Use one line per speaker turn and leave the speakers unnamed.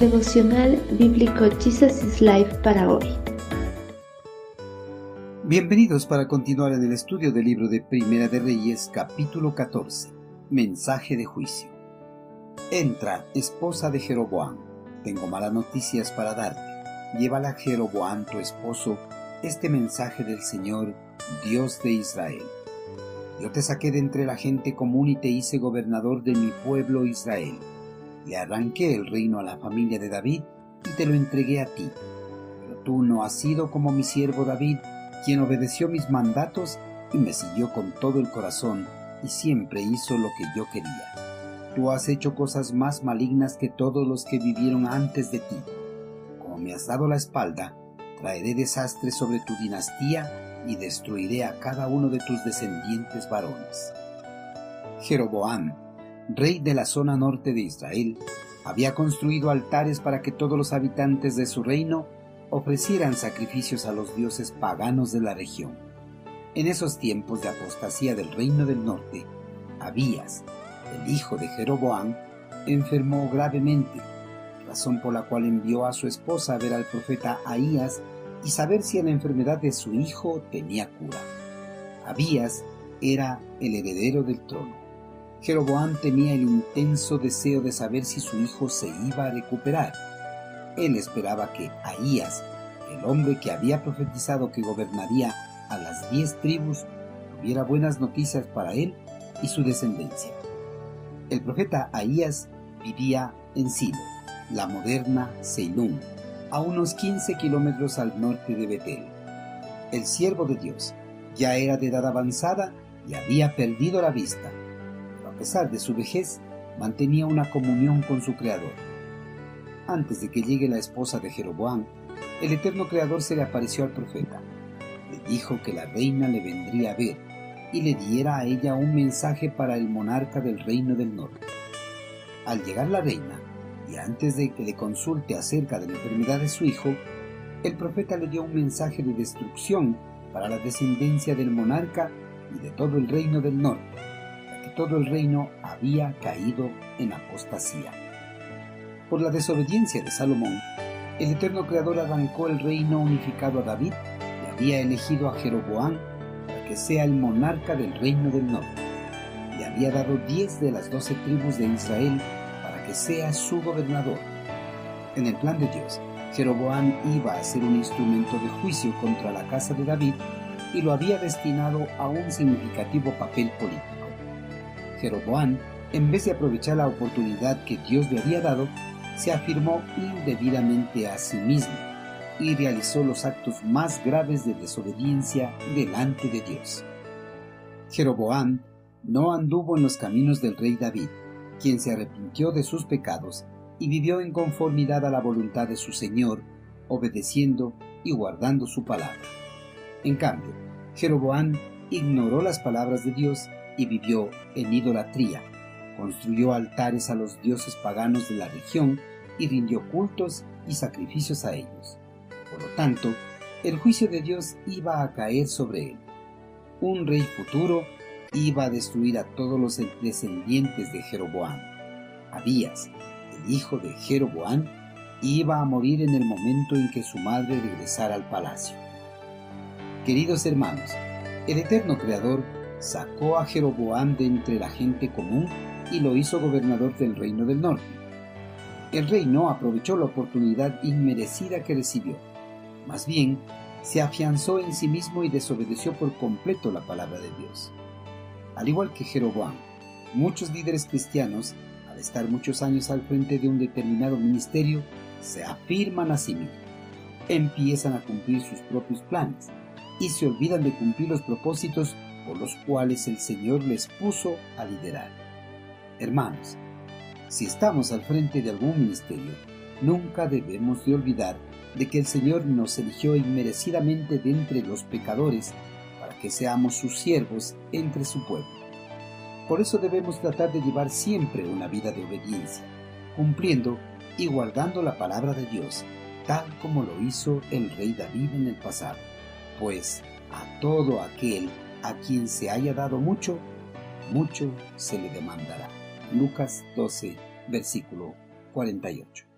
Devocional Bíblico Jesus is Life para hoy.
Bienvenidos para continuar en el estudio del libro de Primera de Reyes, capítulo 14. Mensaje de juicio. Entra, esposa de Jeroboam. Tengo malas noticias para darte. Llévala a Jeroboam, tu esposo, este mensaje del Señor, Dios de Israel. Yo te saqué de entre la gente común y te hice gobernador de mi pueblo Israel. Le arranqué el reino a la familia de David y te lo entregué a ti. Pero tú no has sido como mi siervo David, quien obedeció mis mandatos y me siguió con todo el corazón y siempre hizo lo que yo quería. Tú has hecho cosas más malignas que todos los que vivieron antes de ti. Como me has dado la espalda, traeré desastre sobre tu dinastía y destruiré a cada uno de tus descendientes varones. Jeroboam, rey de la zona norte de Israel, había construido altares para que todos los habitantes de su reino ofrecieran sacrificios a los dioses paganos de la región. En esos tiempos de apostasía del reino del norte, Abías, el hijo de Jeroboam, enfermó gravemente, razón por la cual envió a su esposa a ver al profeta Ahías y saber si la enfermedad de su hijo tenía cura. Abías era el heredero del trono. Jeroboam tenía el intenso deseo de saber si su hijo se iba a recuperar. Él esperaba que Ahías, el hombre que había profetizado que gobernaría a las diez tribus, tuviera buenas noticias para él y su descendencia. El profeta Ahías vivía en Silo, la moderna Ceilún, a unos 15 kilómetros al norte de Betel. El siervo de Dios ya era de edad avanzada y había perdido la vista, pesar de su vejez mantenía una comunión con su Creador. Antes de que llegue la esposa de Jeroboam, el eterno Creador se le apareció al profeta. Le dijo que la reina le vendría a ver y le diera a ella un mensaje para el monarca del reino del norte. Al llegar la reina, y antes de que le consulte acerca de la enfermedad de su hijo, el profeta le dio un mensaje de destrucción para la descendencia del monarca y de todo el reino del norte, todo el reino había caído en apostasía. Por la desobediencia de Salomón, el eterno creador arrancó el reino unificado a David y había elegido a Jeroboam para que sea el monarca del reino del norte. Le había dado diez de las doce tribus de Israel que sea su gobernador. En el plan de Dios, Jeroboam iba a ser un instrumento de juicio contra la casa de David y lo había destinado a un significativo papel político. Jeroboam, en vez de aprovechar la oportunidad que Dios le había dado, se afirmó indebidamente a sí mismo y realizó los actos más graves de desobediencia delante de Dios. Jeroboam no anduvo en los caminos del rey David, quien se arrepintió de sus pecados y vivió en conformidad a la voluntad de su Señor, obedeciendo y guardando su palabra. En cambio, Jeroboam ignoró las palabras de Dios y vivió en idolatría, construyó altares a los dioses paganos de la región y rindió cultos y sacrificios a ellos. Por lo tanto, el juicio de Dios iba a caer sobre él. Un rey futuro iba a destruir a todos los descendientes de Jeroboam. Abías, el hijo de Jeroboam, iba a morir en el momento en que su madre regresara al palacio. Queridos hermanos, el eterno Creador sacó a Jeroboam de entre la gente común y lo hizo gobernador del reino del norte. El rey no aprovechó la oportunidad inmerecida que recibió. Más bien, se afianzó en sí mismo y desobedeció por completo la palabra de Dios. Al igual que Jeroboam, muchos líderes cristianos, al estar muchos años al frente de un determinado ministerio, se afirman a sí mismos, empiezan a cumplir sus propios planes y se olvidan de cumplir los propósitos los cuales el Señor les puso a liderar. Hermanos, si estamos al frente de algún ministerio, nunca debemos de olvidar de que el Señor nos eligió inmerecidamente de entre los pecadores que seamos sus siervos entre su pueblo. Por eso debemos tratar de llevar siempre una vida de obediencia, cumpliendo y guardando la palabra de Dios, tal como lo hizo el rey David en el pasado. Pues a todo aquel a quien se haya dado mucho, mucho se le demandará. Lucas 12, versículo 48.